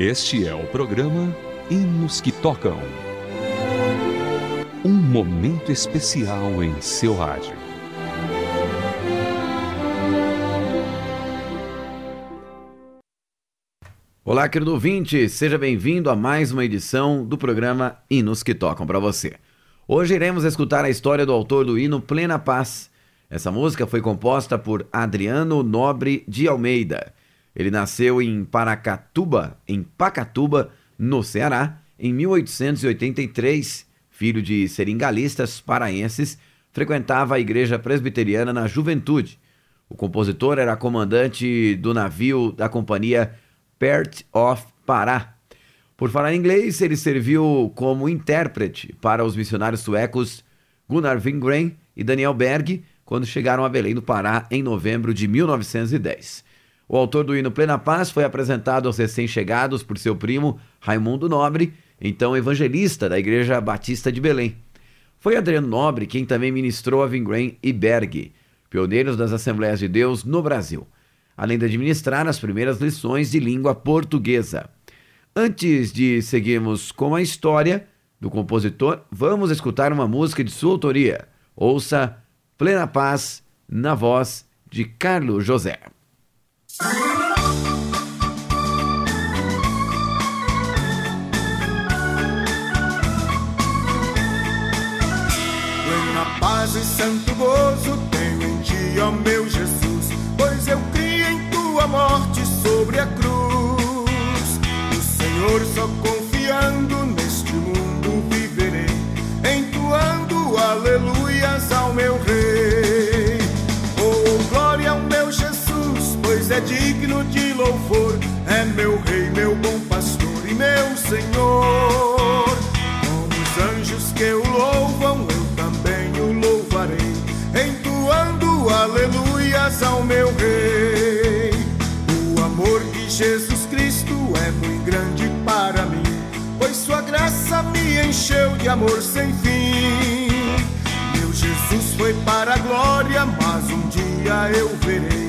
Este é o programa Hinos que Tocam. Um momento especial em seu rádio. Olá, querido ouvinte, seja bem-vindo a mais uma edição do programa Hinos que Tocam para você. Hoje iremos escutar a história do autor do hino Plena Paz. Essa música foi composta por Adriano Nobre de Almeida ele nasceu em Paracatuba, em Pacatuba, no Ceará, em 1883. Filho de seringalistas paraenses, frequentava a igreja presbiteriana na juventude. O compositor era comandante do navio da companhia Pert of Pará. Por falar inglês, ele serviu como intérprete para os missionários suecos Gunnar Wingren e Daniel Berg quando chegaram a Belém do Pará em novembro de 1910. O autor do hino Plena Paz foi apresentado aos recém-chegados por seu primo Raimundo Nobre, então evangelista da Igreja Batista de Belém. Foi Adriano Nobre quem também ministrou a Vingren e Berg, pioneiros das Assembleias de Deus no Brasil, além de administrar as primeiras lições de língua portuguesa. Antes de seguirmos com a história do compositor, vamos escutar uma música de sua autoria. Ouça Plena Paz na voz de Carlos José. Plena paz e santo gozo tenho em ti, ó meu Jesus, pois eu criei em tua morte sobre a cruz. O Senhor só confiando neste mundo viverei, entoando aleluias ao meu Rei. É digno de louvor, é meu Rei, meu bom pastor e meu Senhor. Como os anjos que o louvam, eu também o louvarei, entoando aleluias ao meu Rei. O amor de Jesus Cristo é muito grande para mim, pois Sua graça me encheu de amor sem fim. Meu Jesus foi para a glória, mas um dia eu verei,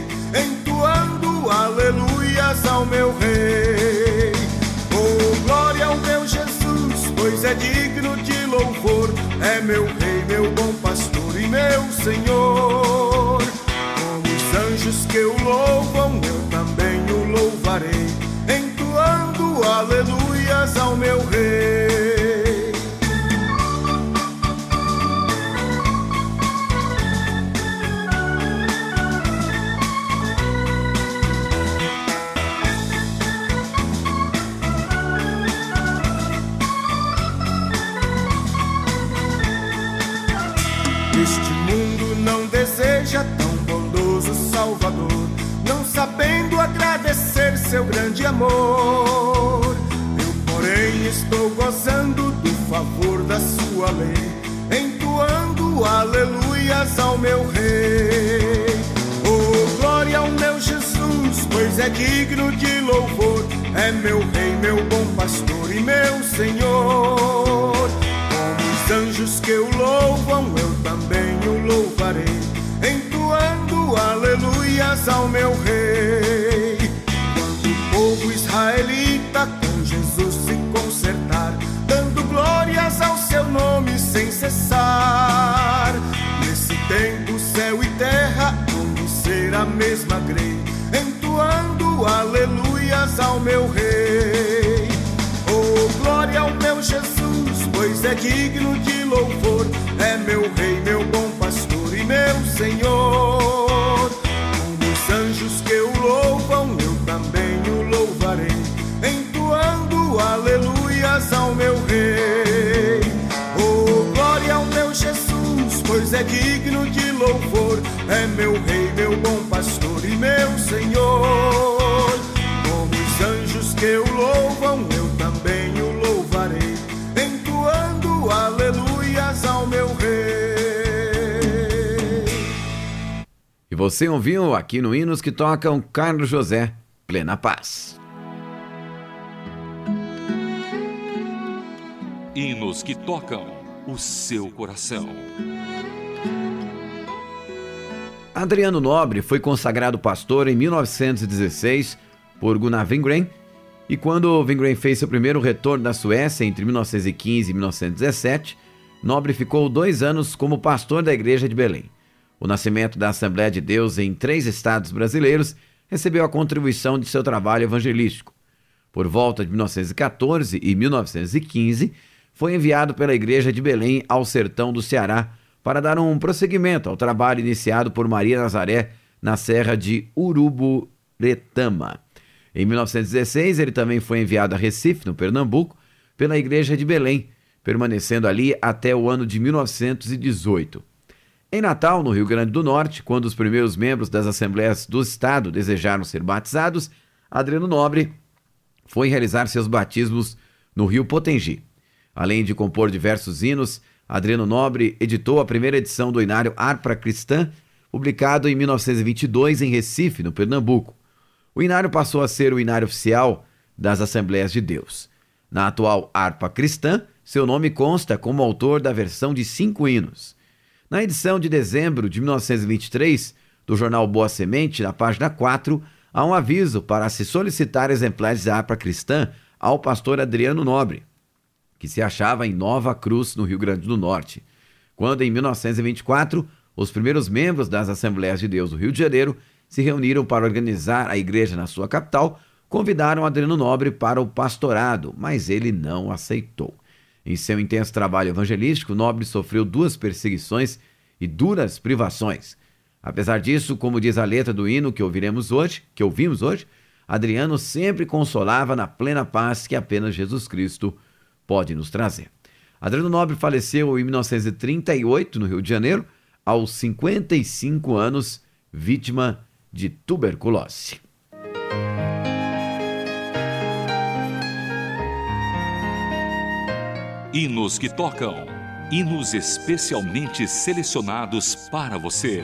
aleluias ao meu Rei. Oh, glória ao meu Jesus, pois é digno de louvor, é meu Rei, meu bom pastor e meu Senhor. Como os anjos que o louvam, é digno de louvor, é meu Rei, meu bom pastor e meu Senhor. Como os anjos que o louvam, eu também o louvarei, entoando aleluias ao meu Rei. Quando o povo israelita com Jesus se consertar, dando glórias ao seu nome sem cessar. Nesse tempo, céu e terra vão ser a mesma grei, entoando aleluias ao meu Rei. Oh, glória ao meu Jesus, pois é digno de louvor, é meu Rei, meu bom pastor e meu Senhor. Como os anjos que o louvam, eu também o louvarei, entoando aleluias ao meu Rei. Oh, glória ao meu Jesus, pois é digno de louvor, é meu você ouviu aqui no Hinos que Tocam Carlos José, Plena Paz. Hinos que tocam o seu coração. Adriano Nobre foi consagrado pastor em 1916 por Gunnar Wingren E quando Wingren fez seu primeiro retorno da Suécia entre 1915 e 1917, Nobre ficou dois anos como pastor da igreja de Belém. O nascimento da Assembleia de Deus em três estados brasileiros recebeu a contribuição de seu trabalho evangelístico. Por volta de 1914 e 1915, foi enviado pela Igreja de Belém ao sertão do Ceará para dar um prosseguimento ao trabalho iniciado por Maria Nazaré na Serra de Uruburetama. Em 1916, ele também foi enviado a Recife, no Pernambuco, pela Igreja de Belém, permanecendo ali até o ano de 1918. Em Natal, no Rio Grande do Norte, quando os primeiros membros das Assembleias do Estado desejaram ser batizados, Adriano Nobre foi realizar seus batismos no Rio Potengi. Além de compor diversos hinos, Adriano Nobre editou a primeira edição do Inário Arpa Cristã, publicado em 1922 em Recife, no Pernambuco. O Inário passou a ser o Inário oficial das Assembleias de Deus. Na atual Harpa Cristã, seu nome consta como autor da versão de cinco hinos. Na edição de dezembro de 1923 do jornal Boa Semente, na página 4, há um aviso para se solicitar exemplares da Harpa Cristã ao pastor Adriano Nobre, que se achava em Nova Cruz, no Rio Grande do Norte. Quando, em 1924, os primeiros membros das Assembleias de Deus do Rio de Janeiro se reuniram para organizar a igreja na sua capital, convidaram Adriano Nobre para o pastorado, mas ele não aceitou. Em seu intenso trabalho evangelístico, Nobre sofreu duas perseguições e duras privações. Apesar disso, como diz a letra do hino que ouviremos hoje, que ouvimos hoje, Adriano sempre consolava na plena paz que apenas Jesus Cristo pode nos trazer. Adriano Nobre faleceu em 1938 no Rio de Janeiro, aos 55 anos, vítima de tuberculose. Hinos que tocam. Hinos especialmente selecionados para você.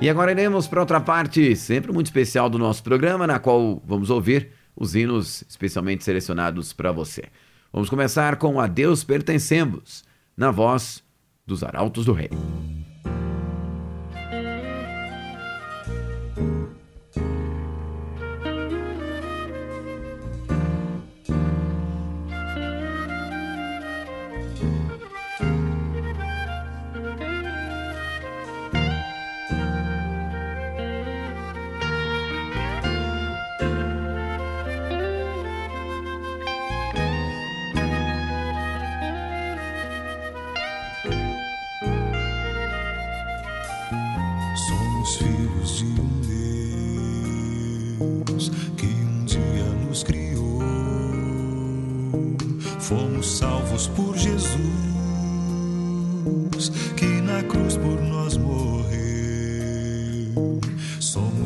E agora iremos para outra parte, sempre muito especial do nosso programa, na qual vamos ouvir os hinos especialmente selecionados para você. Vamos começar com A Deus Pertencemos, na voz dos Arautos do Rei.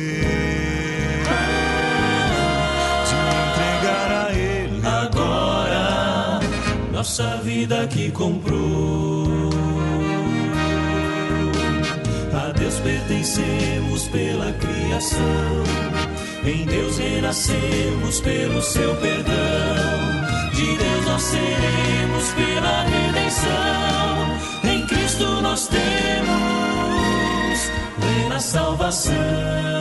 esquecer de entregar a Ele agora nossa vida que comprou. pertencemos pela criação. Em Deus renascemos pelo seu perdão. De Deus nós seremos pela redenção. Em Cristo nós temos plena salvação.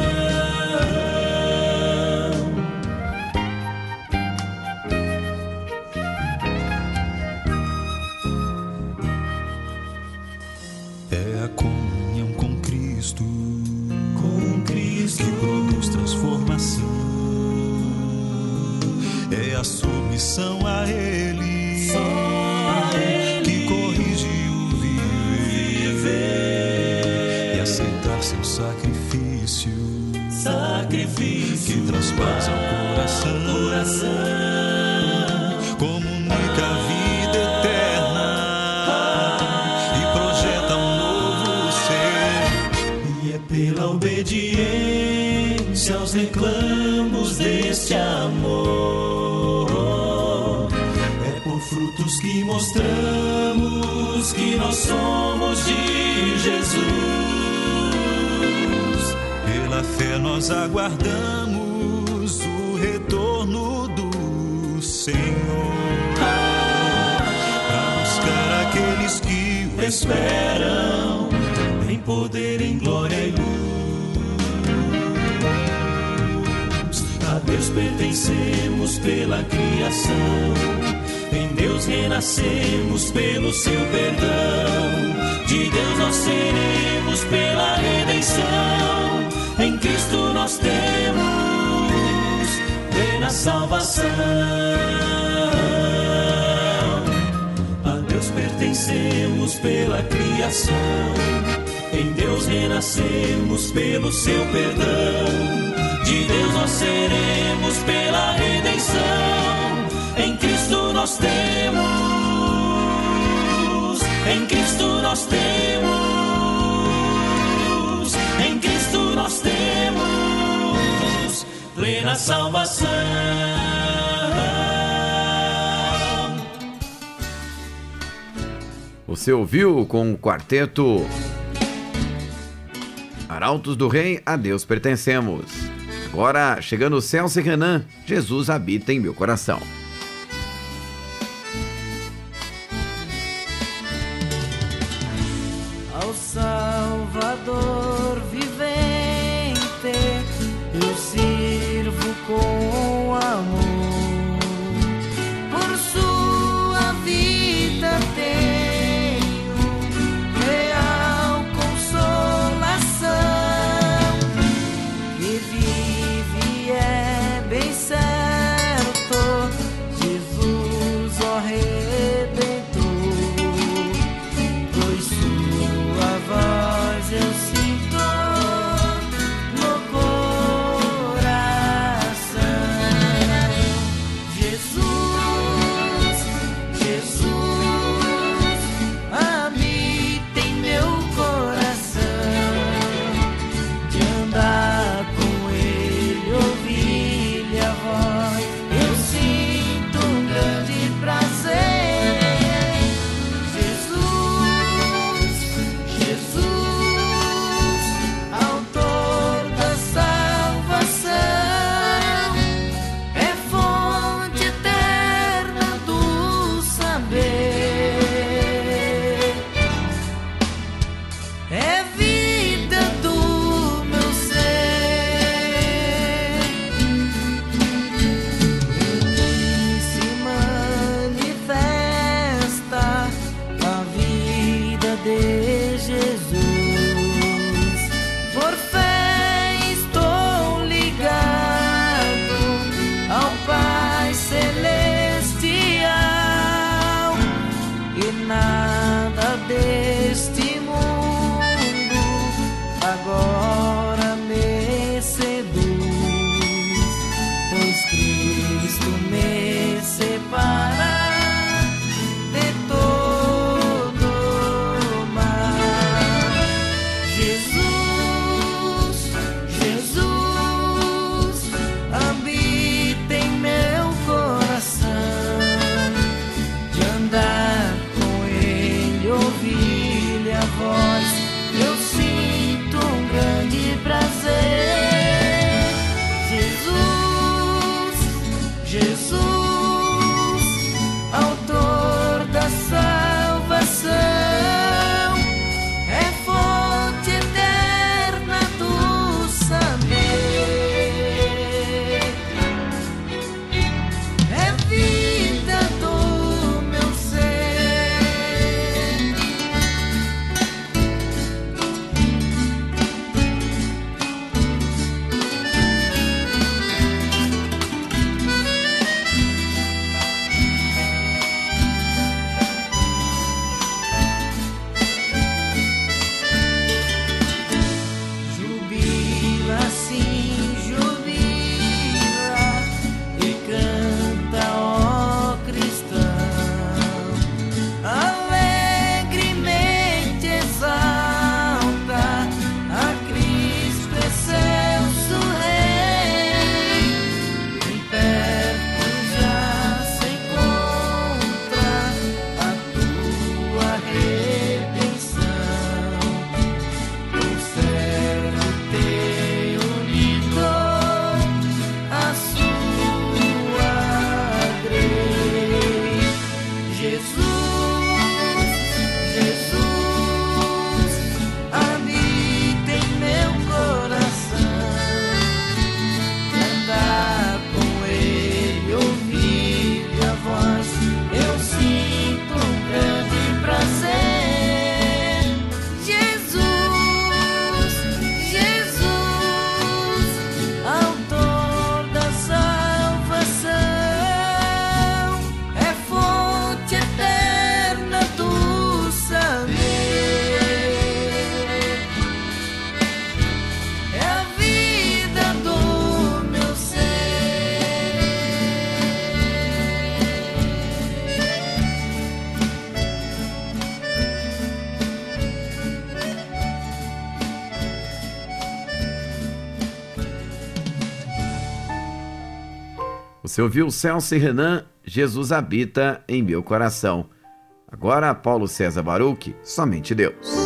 são a Ele, que corrige o viver, e aceitar seu sacrifício, sacrifício que transpassa o coração, coração comunica a vida. É pela obediência aos reclamos deste amor. Mostramos que nós somos de Jesus. Pela fé nós aguardamos o retorno do Senhor. Para buscar aqueles que o Esperam em poder, em glória e luz. A Deus pertencemos pela criação. Deus renascemos pelo seu perdão. De Deus nós seremos pela redenção. Em Cristo nós temos plena salvação. A Deus pertencemos pela criação. Em Deus renascemos pelo seu perdão. De Deus nós seremos pela redenção. Em Cristo nós temos. Em Cristo nós temos. Em Cristo nós temos plena salvação. Você ouviu com o quarteto Arautos do Rei, a Deus pertencemos. Agora, chegando Celso e Renan, Jesus habita em meu coração. Você ouviu Celso e Renan, Jesus habita em meu coração. Agora, Paulo César Baruch, somente Deus.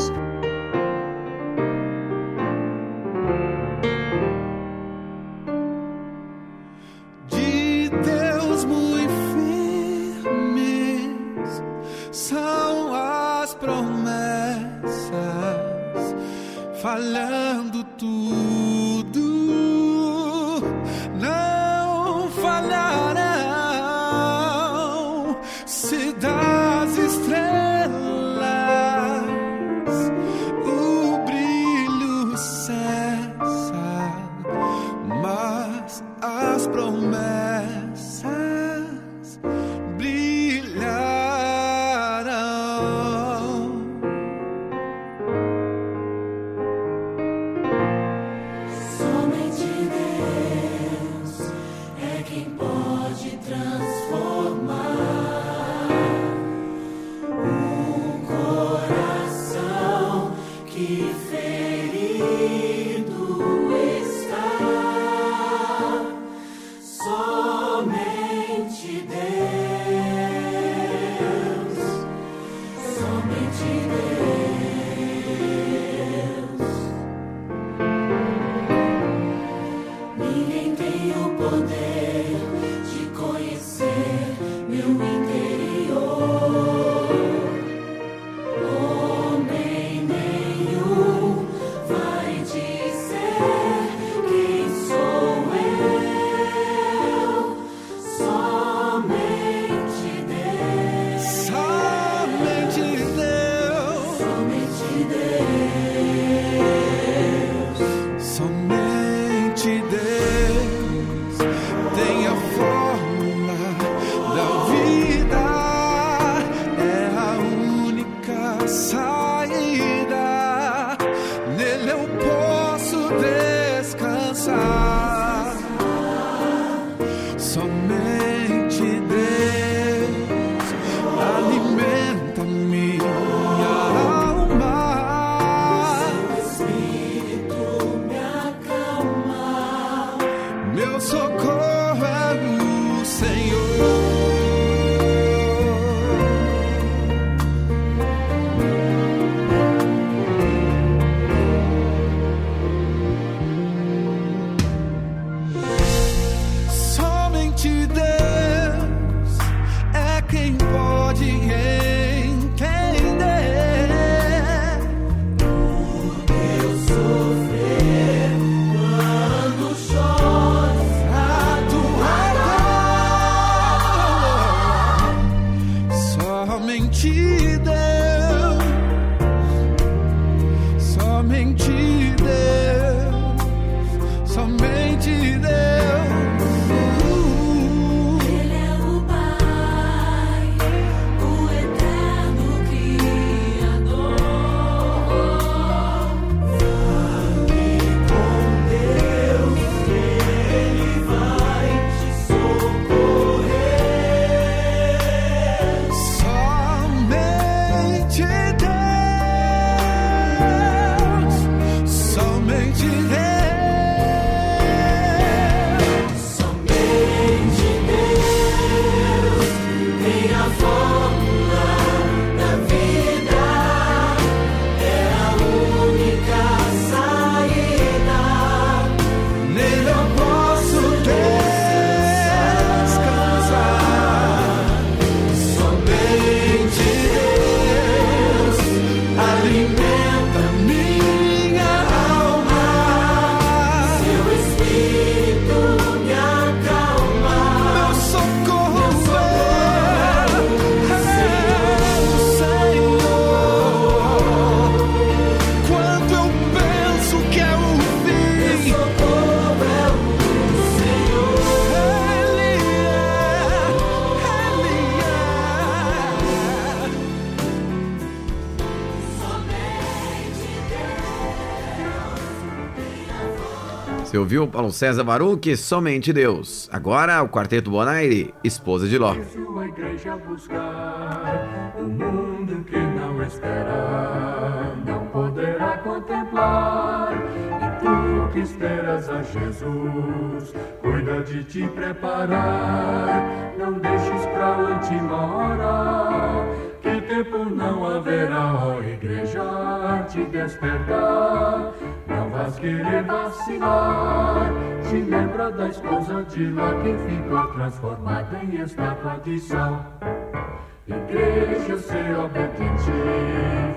Você ouviu Paulo César Baruch, Somente Deus. Agora o Quarteto Bonaire, Esposa de Ló. Sua igreja buscar o mundo que não espera, não poderá contemplar. E tu que esperas a Jesus, cuida de te preparar. Não deixes pra última hora, que tempo não haverá, ó igreja, te despertar. Não vais querer vacilar, te lembra da esposa de lá que ficou transformada em estátua de sal. Igreja, ser obediente,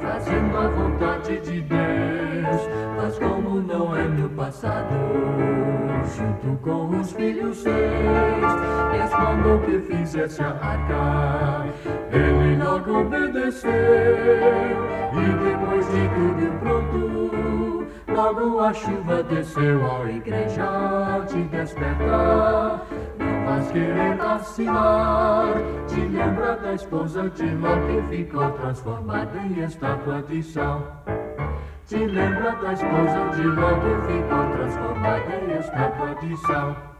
fazendo a vontade de Deus, mas como não é no passado, junto com os filhos seus, Deus que fizesse a arca, ele logo obedeceu, e depois de tudo pronto, logo a chuva desceu, ó igreja, te despertar mas querer vacilar. Te lembra da esposa de Ló que ficou transformada em estátua de sal. Te lembra da esposa de Ló que ficou transformada em estátua de sal.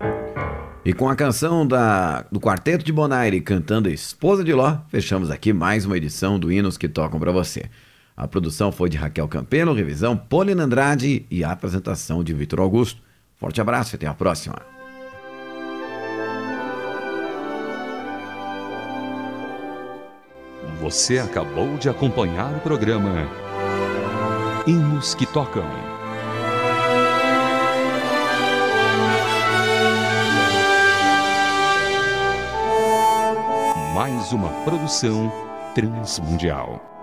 E com a canção da, do Quarteto de Bonaire cantando Esposa de Ló, fechamos aqui mais uma edição do Hinos que Tocam para você. A produção foi de Raquel Campelo, revisão Polina Andrade e a apresentação de Vitor Augusto. Forte abraço e até a próxima. Você acabou de acompanhar o programa Hinos que Tocam. Mais uma produção transmundial.